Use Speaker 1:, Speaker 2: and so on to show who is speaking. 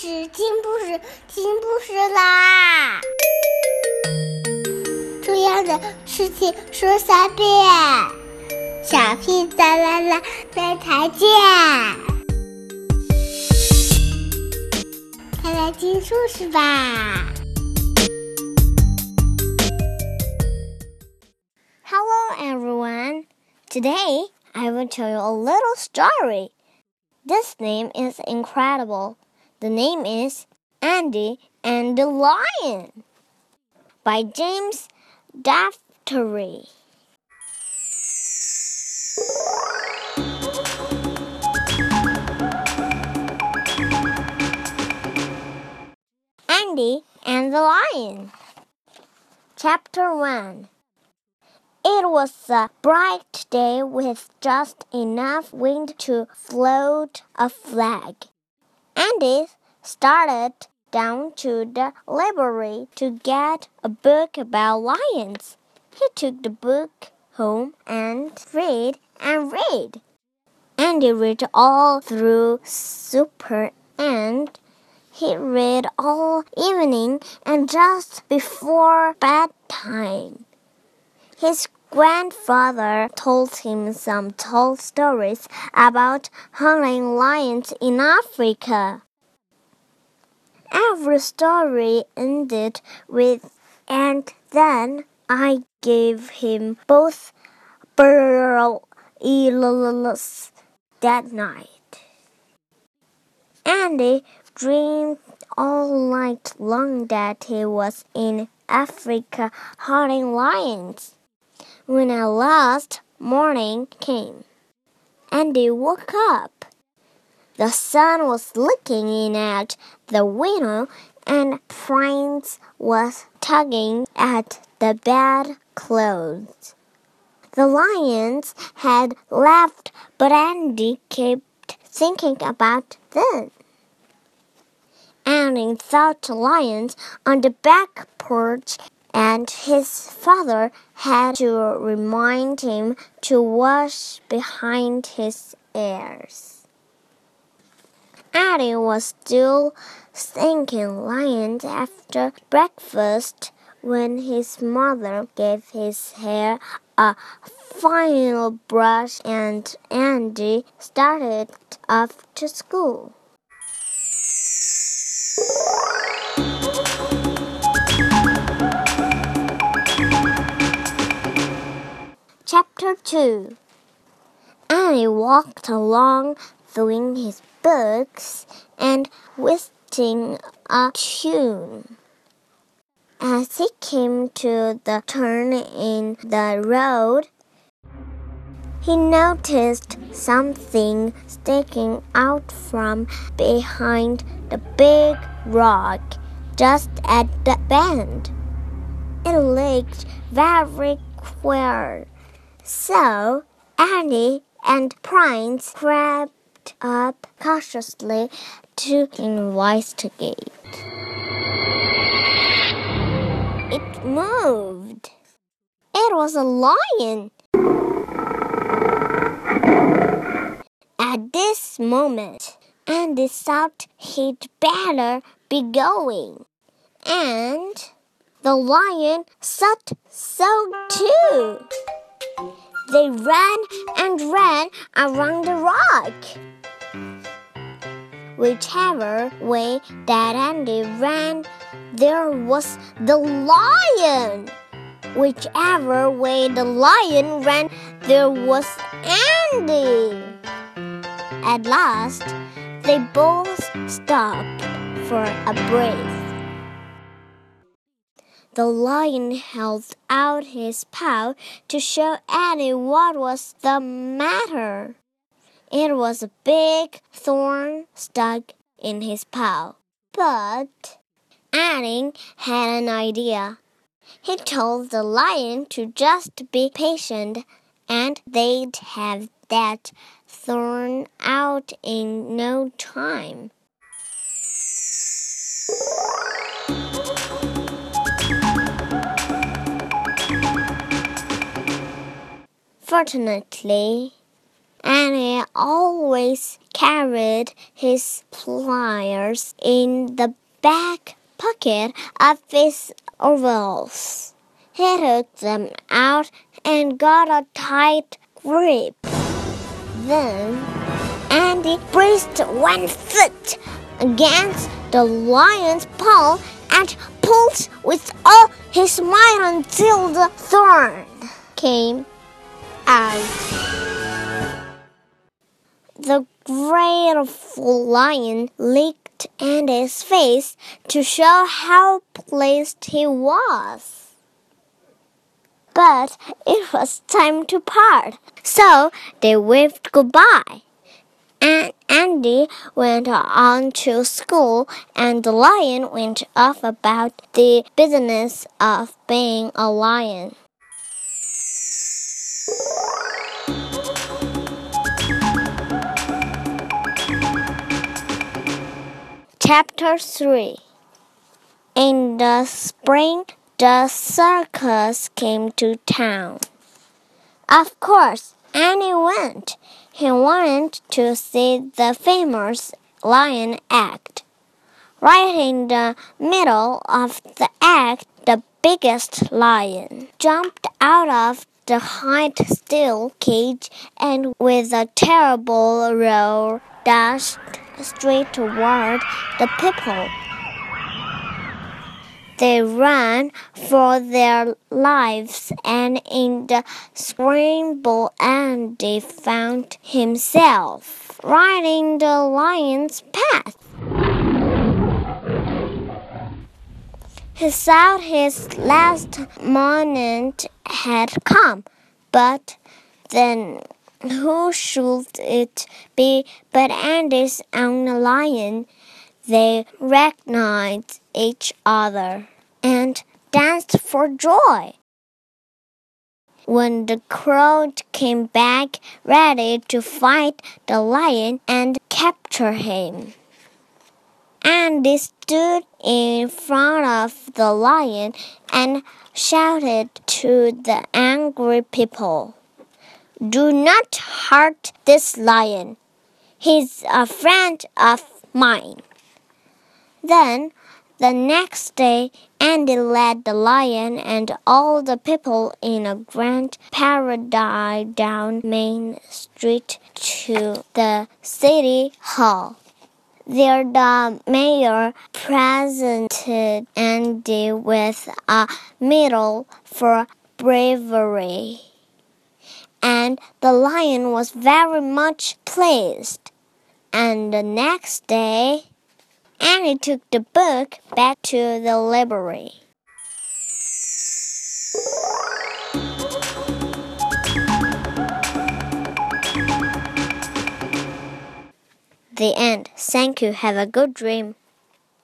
Speaker 1: 事，听故事，听故事啦！重要的事情说三遍，小屁哒啦啦，明天见！快来听故事吧！Hello everyone, today I will tell you a little story. This name is incredible. The name is Andy and the Lion by James Daugherty. Andy and the Lion. Chapter 1 It was a bright day with just enough wind to float a flag. Andy started down to the library to get a book about lions. He took the book home and read and read. Andy read all through supper and he read all evening and just before bedtime. His grandfather told him some tall stories about hunting lions in Africa. Every story ended with, and then I gave him both burls that night. Andy dreamed all night long that he was in Africa hunting lions. When at last morning came, Andy woke up. The sun was looking in at the window, and Prince was tugging at the bedclothes. The lions had left, but Andy kept thinking about them. Andy thought lions on the back porch and his father had to remind him to wash behind his ears. Eddie was still thinking lions after breakfast when his mother gave his hair a final brush and Andy started off to school. Chapter 2 Annie walked along, throwing his books and whistling a tune. As he came to the turn in the road, he noticed something sticking out from behind the big rock just at the bend. It looked very queer. So Annie and Prince crept up cautiously to investigate. It moved. It was a lion. At this moment, Andy thought he'd better be going. And the lion thought so too. They ran and ran around the rock. Whichever way that Andy ran, there was the lion. Whichever way the lion ran, there was Andy. At last, they both stopped for a breath. The lion held out his paw to show Annie what was the matter. It was a big thorn stuck in his paw. But Annie had an idea. He told the lion to just be patient and they'd have that thorn out in no time. Fortunately, Annie always carried his pliers in the back pocket of his overalls. He took them out and got a tight grip. Then Andy braced one foot against the lion's paw and pulled with all his might until the thorn came out. The great lion licked Andy's face to show how pleased he was. But it was time to part, so they waved goodbye. And Andy went on to school, and the lion went off about the business of being a lion. Chapter 3 In the spring, the circus came to town. Of course, Annie went. He wanted to see the famous lion act. Right in the middle of the act, the biggest lion jumped out of the high steel cage and with a terrible roar dashed straight toward the people. They ran for their lives, and in the scramble, Andy found himself in the lion's path. He saw his last moment had come, but then who should it be but Andy's own lion? They recognized each other and danced for joy. When the crowd came back ready to fight the lion and capture him, Andy stood in front of the lion and shouted to the angry people. Do not hurt this lion. He's a friend of mine. Then, the next day, Andy led the lion and all the people in a grand parade down Main Street to the city hall. There, the mayor presented Andy with a medal for bravery and the lion was very much pleased. And the next day, Annie took the book back to the library. The end. Thank you. Have a good dream.